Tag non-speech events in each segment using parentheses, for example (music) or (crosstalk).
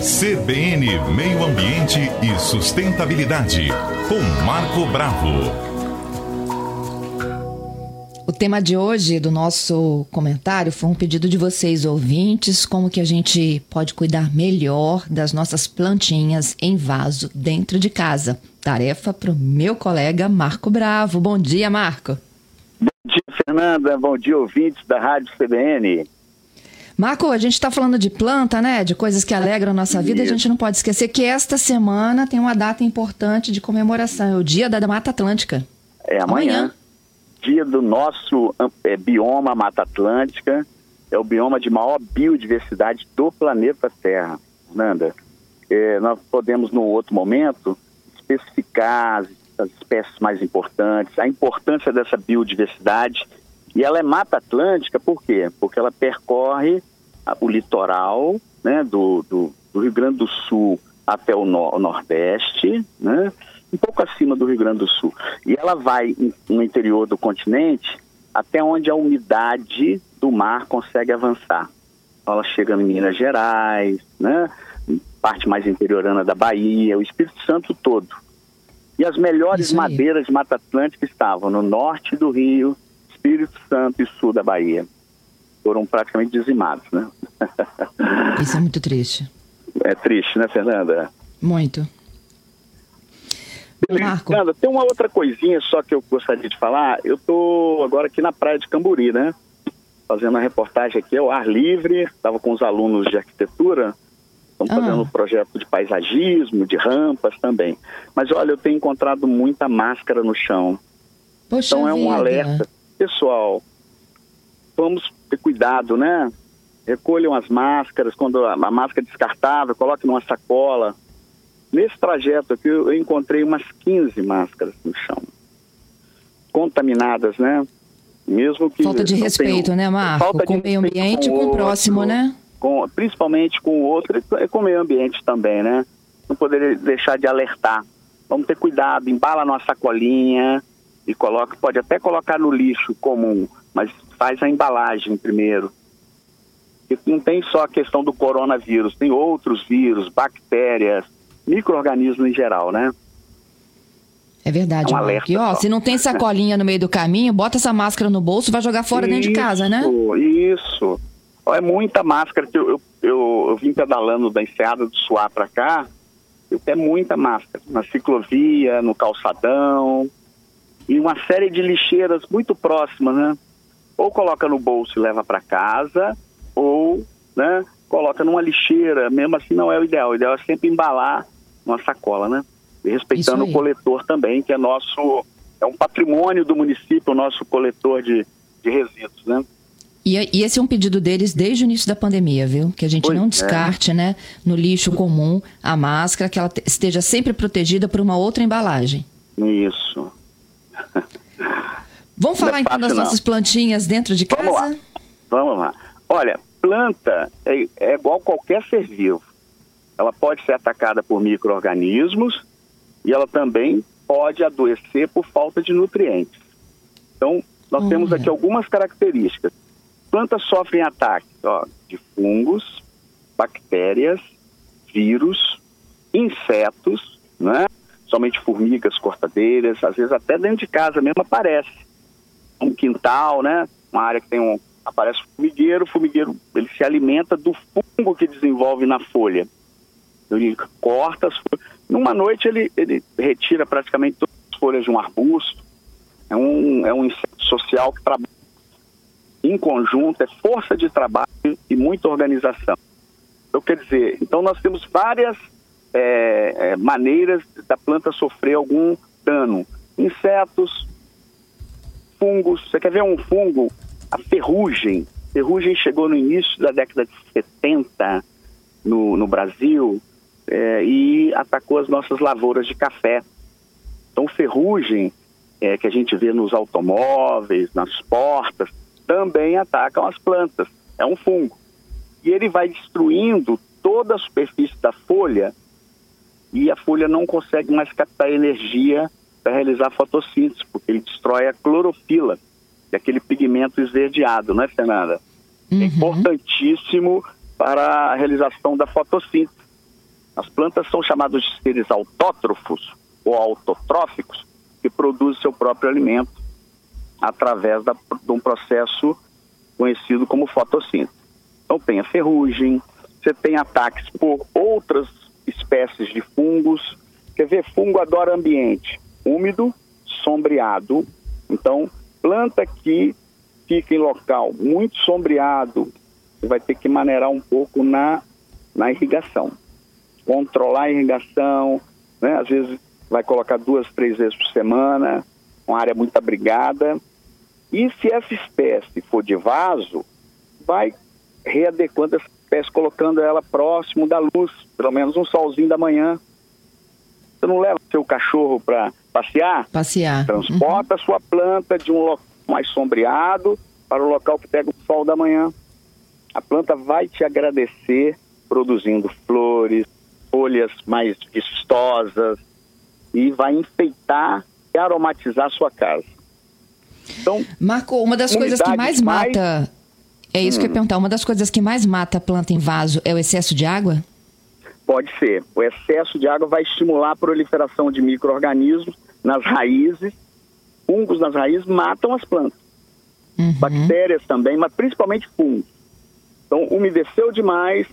CBN Meio Ambiente e Sustentabilidade, com Marco Bravo. O tema de hoje do nosso comentário foi um pedido de vocês ouvintes, como que a gente pode cuidar melhor das nossas plantinhas em vaso dentro de casa. Tarefa para o meu colega Marco Bravo. Bom dia, Marco. Bom dia, Fernanda. Bom dia, ouvintes da Rádio CBN. Marco, a gente está falando de planta, né? De coisas que alegram a nossa vida. A gente não pode esquecer que esta semana tem uma data importante de comemoração. É o Dia da Mata Atlântica. É amanhã. amanhã. Dia do nosso é, bioma Mata Atlântica. É o bioma de maior biodiversidade do planeta Terra. Nanda, é, nós podemos, no outro momento, especificar as, as espécies mais importantes, a importância dessa biodiversidade. E ela é Mata Atlântica por quê? Porque ela percorre o litoral né, do, do, do, Rio Grande do Sul até o, no, o Nordeste, né, um pouco acima do Rio Grande do Sul. E ela vai no interior do continente até onde a umidade do mar consegue avançar. Ela chega em Minas Gerais, né, parte mais interiorana da Bahia, o Espírito Santo todo. E as melhores madeiras de Mata Atlântica estavam no norte do Rio, Espírito Santo e sul da Bahia foram praticamente dizimados, né? (laughs) Isso é muito triste. É triste, né, Fernanda? Muito. Marco. Fernanda, tem uma outra coisinha só que eu gostaria de falar. Eu tô agora aqui na praia de Camburi, né? Fazendo a reportagem aqui ao ar livre, estava com os alunos de arquitetura, estamos ah. fazendo um projeto de paisagismo, de rampas também. Mas olha, eu tenho encontrado muita máscara no chão. Poxa então é um vida. alerta. Pessoal, vamos ter cuidado, né? Recolham as máscaras, quando a, a máscara é descartável, coloque numa sacola. Nesse trajeto aqui, eu encontrei umas 15 máscaras no chão. Contaminadas, né? Mesmo que. Falta de respeito, né, Marco? com o meio ambiente e com, o próximo, né? Com, principalmente com o outro e com o meio ambiente também, né? Não poderia deixar de alertar. Vamos ter cuidado, embala numa sacolinha e coloca, pode até colocar no lixo comum, mas faz a embalagem primeiro. E não tem só a questão do coronavírus, tem outros vírus, bactérias, micro-organismos em geral, né? É verdade, é um alerta, ó, se não tem sacolinha no meio do caminho, bota essa máscara no bolso e vai jogar fora isso, dentro de casa, né? Isso. É muita máscara que eu, eu, eu, eu vim pedalando da Enseada do Suá para cá, é muita máscara. Na ciclovia, no calçadão, e uma série de lixeiras muito próximas, né? ou coloca no bolso e leva para casa, ou né, coloca numa lixeira. Mesmo assim não é o ideal. O ideal é sempre embalar uma sacola, né? E respeitando o coletor também, que é nosso, é um patrimônio do município, o nosso coletor de, de resíduos, né? E, e, esse é um pedido deles desde o início da pandemia, viu? Que a gente pois não descarte, é. né, no lixo comum a máscara, que ela esteja sempre protegida por uma outra embalagem. Isso. Vamos falar é então das não. nossas plantinhas dentro de casa? Vamos lá. Vamos lá. Olha, planta é, é igual qualquer ser vivo. Ela pode ser atacada por micro-organismos e ela também pode adoecer por falta de nutrientes. Então, nós temos aqui algumas características. Plantas sofrem ataques ó, de fungos, bactérias, vírus, insetos, né? Somente formigas cortadeiras, às vezes até dentro de casa mesmo aparece um quintal, né? Uma área que tem um aparece formigueiro, o formigueiro ele se alimenta do fungo que desenvolve na folha. Ele corta as folhas. Numa noite ele, ele retira praticamente todas as folhas de um arbusto. É um, é um inseto social que trabalha em conjunto, é força de trabalho e muita organização. Eu quero dizer, então nós temos várias é, é, maneiras da planta sofrer algum dano. Insetos, fungos. Você quer ver um fungo? A ferrugem. Ferrugem chegou no início da década de 70 no, no Brasil é, e atacou as nossas lavouras de café. Então, ferrugem, é, que a gente vê nos automóveis, nas portas, também atacam as plantas. É um fungo. E ele vai destruindo toda a superfície da folha e a folha não consegue mais captar energia para realizar a fotossíntese, porque ele destrói a clorofila, que é aquele pigmento esverdeado, não é, Fernanda? É uhum. É importantíssimo para a realização da fotossíntese. As plantas são chamadas de seres autótrofos ou autotróficos, que produzem seu próprio alimento através da, de um processo conhecido como fotossíntese. Então tem a ferrugem, você tem ataques por outras espécies de fungos. Quer ver, fungo adora ambiente úmido, sombreado. Então, planta que fica em local muito sombreado, você vai ter que maneirar um pouco na, na irrigação. Controlar a irrigação, né? às vezes vai colocar duas, três vezes por semana, uma área muito abrigada. E se essa espécie for de vaso, vai readequando essa espécie, colocando ela próximo da luz, pelo menos um solzinho da manhã. Você não leva seu cachorro para passear? Passear. Transporta uhum. sua planta de um local mais sombreado para o local que pega o sol da manhã. A planta vai te agradecer produzindo flores, folhas mais vistosas e vai enfeitar e aromatizar a sua casa. Então, Marco, uma das coisas que mais mata, é isso hum. que eu ia perguntar, uma das coisas que mais mata a planta em vaso é o excesso de água? Pode ser. O excesso de água vai estimular a proliferação de micro-organismos nas raízes. Fungos nas raízes matam as plantas. Uhum. Bactérias também, mas principalmente fungos. Então, umedeceu demais,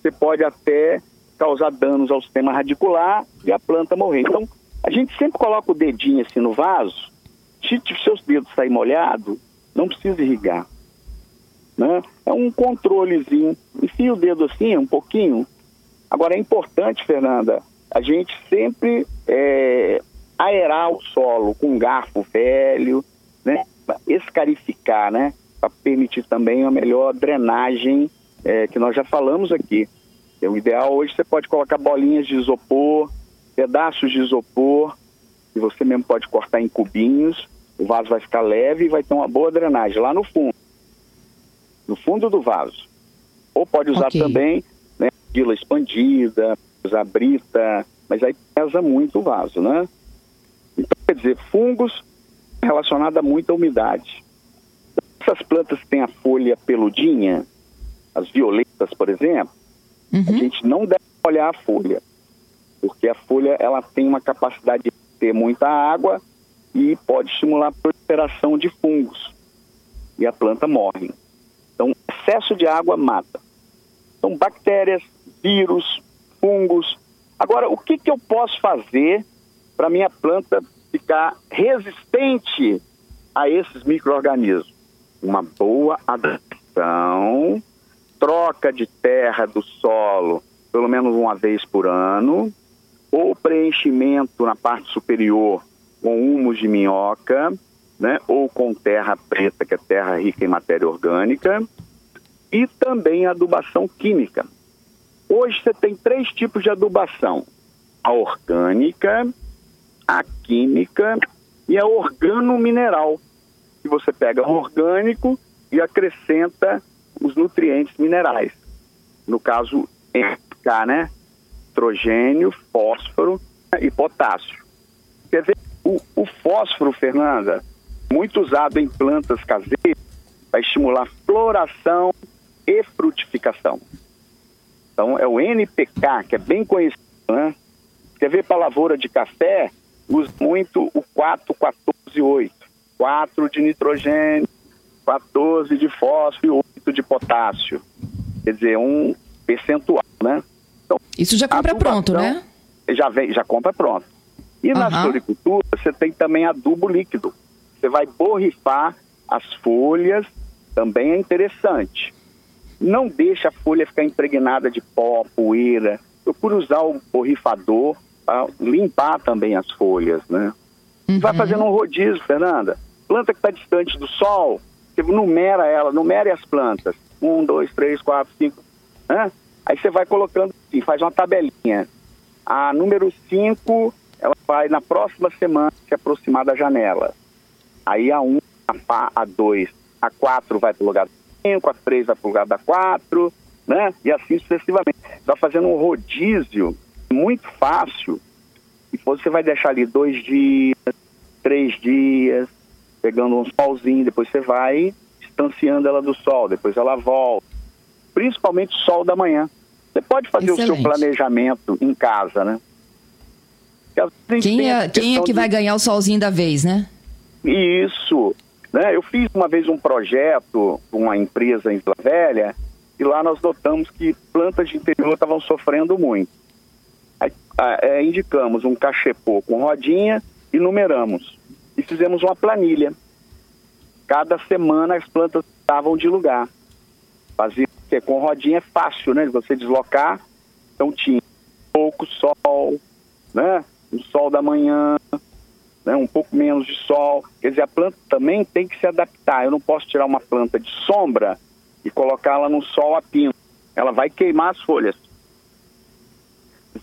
você pode até causar danos ao sistema radicular e a planta morrer. Então, a gente sempre coloca o dedinho assim no vaso, se seus dedos saírem molhados, não precisa irrigar. Né? É um controlezinho. Enfia o dedo assim, um pouquinho. Agora, é importante, Fernanda, a gente sempre é, aerar o solo com um garfo velho, né? escarificar, né? para permitir também uma melhor drenagem, é, que nós já falamos aqui. É, o ideal hoje você pode colocar bolinhas de isopor, pedaços de isopor, que você mesmo pode cortar em cubinhos, o vaso vai ficar leve e vai ter uma boa drenagem lá no fundo, no fundo do vaso. Ou pode usar okay. também né, vila expandida, usar brita, mas aí pesa muito o vaso, né? Então, quer dizer, fungos relacionados a muita umidade. Essas plantas que têm a folha peludinha, as violetas, por exemplo, uhum. a gente não deve olhar a folha, porque a folha ela tem uma capacidade de ter muita água e pode estimular a proliferação de fungos e a planta morre. Excesso de água mata. Então, bactérias, vírus, fungos. Agora, o que, que eu posso fazer para minha planta ficar resistente a esses micro-organismos? uma boa adaptação, troca de terra do solo pelo menos uma vez por ano, ou preenchimento na parte superior com humus de minhoca, né, ou com terra preta, que é terra rica em matéria orgânica, e também adubação química. Hoje você tem três tipos de adubação: a orgânica, a química e a organomineral que você pega um orgânico e acrescenta os nutrientes minerais. No caso, NK, né? Nitrogênio, fósforo e potássio. Quer ver, o, o fósforo, Fernanda, muito usado em plantas caseiras, vai estimular floração e frutificação. Então, é o NPK, que é bem conhecido, né? Quer ver para lavoura de café? Usa muito o 4,14,8. 4 de nitrogênio, 14 de fósforo e 8 de potássio. Quer dizer, um percentual, né? Então, Isso já compra pronto, né? Já, vem, já compra pronto. E uhum. na floricultura, você tem também adubo líquido. Você vai borrifar as folhas, também é interessante. Não deixa a folha ficar impregnada de pó, poeira. Procura usar o borrifador para limpar também as folhas, né? Uhum. Vai fazendo um rodízio, Fernanda. Planta que está distante do sol, você numera ela, numere as plantas. Um, dois, três, quatro, cinco. Né? Aí você vai colocando assim, faz uma tabelinha. A número 5, ela vai na próxima semana se aproximar da janela. Aí a 1, um, a 2, a 4 vai para o lugar 5, a 3 vai para o lugar da 4, né? E assim sucessivamente. Vai fazendo um rodízio muito fácil. E você vai deixar ali dois dias, três dias, pegando uns pauzinhos, depois você vai distanciando ela do sol, depois ela volta. Principalmente sol da manhã. Você pode fazer Excelente. o seu planejamento em casa, né? Quem é, quem é que de... vai ganhar o solzinho da vez, né? Isso. Né? Eu fiz uma vez um projeto com uma empresa em Vila Velha e lá nós notamos que plantas de interior estavam sofrendo muito. Aí, é, indicamos um cachepô com rodinha e numeramos. E fizemos uma planilha. Cada semana as plantas estavam de lugar. Fazia porque com rodinha é fácil, né? Você deslocar. Então tinha pouco sol, né? Um sol da manhã, né? um pouco menos de sol. Quer dizer, a planta também tem que se adaptar. Eu não posso tirar uma planta de sombra e colocá-la no sol a pino. Ela vai queimar as folhas.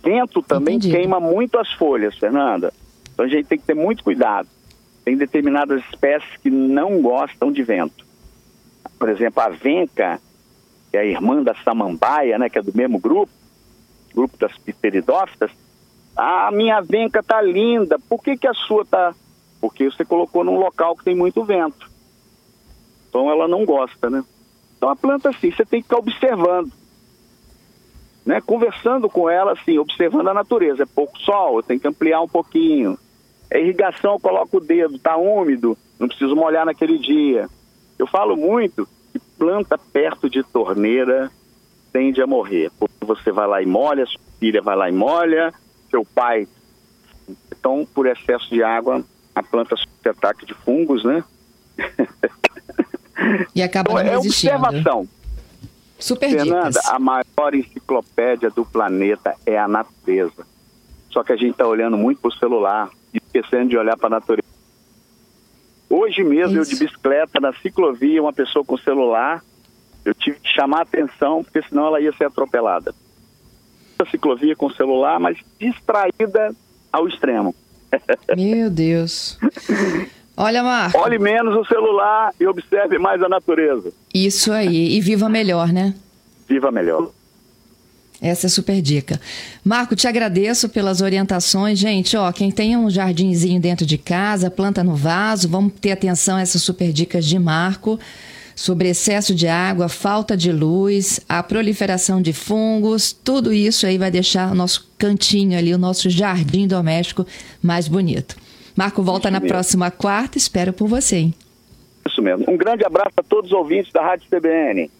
Vento também Entendi. queima muito as folhas, Fernanda. Então a gente tem que ter muito cuidado. Tem determinadas espécies que não gostam de vento. Por exemplo, a venca, que é a irmã da samambaia, né, que é do mesmo grupo, grupo das pteridófitas. Ah, minha venca tá linda. Por que, que a sua tá? Porque você colocou num local que tem muito vento. Então ela não gosta, né? Então a planta assim, você tem que ficar observando. Né? Conversando com ela, assim, observando a natureza. É pouco sol, eu tenho que ampliar um pouquinho. É irrigação, eu coloco o dedo, tá úmido, não preciso molhar naquele dia. Eu falo muito que planta perto de torneira tende a morrer. Porque você vai lá e molha, sua filha vai lá e molha, seu pai. Então, por excesso de água, a planta sofre ataque de fungos, né? (laughs) E acaba então, não é observação. Super Fernanda, dicas. a maior enciclopédia do planeta é a natureza. Só que a gente está olhando muito para o celular e esquecendo de olhar para a natureza. Hoje mesmo, Isso. eu de bicicleta, na ciclovia, uma pessoa com celular, eu tive que chamar a atenção, porque senão ela ia ser atropelada. Ciclovia com celular, mas distraída ao extremo. (laughs) Meu Deus. Olha, Marco. Olhe menos o celular e observe mais a natureza. Isso aí. E viva melhor, né? Viva melhor. Essa é super dica. Marco, te agradeço pelas orientações. Gente, ó, quem tem um jardinzinho dentro de casa, planta no vaso, vamos ter atenção a essas super dicas de Marco sobre excesso de água, falta de luz, a proliferação de fungos, tudo isso aí vai deixar o nosso cantinho ali, o nosso jardim doméstico mais bonito. Marco volta Isso na mesmo. próxima quarta, espero por você, hein? Isso mesmo. Um grande abraço a todos os ouvintes da Rádio CBN.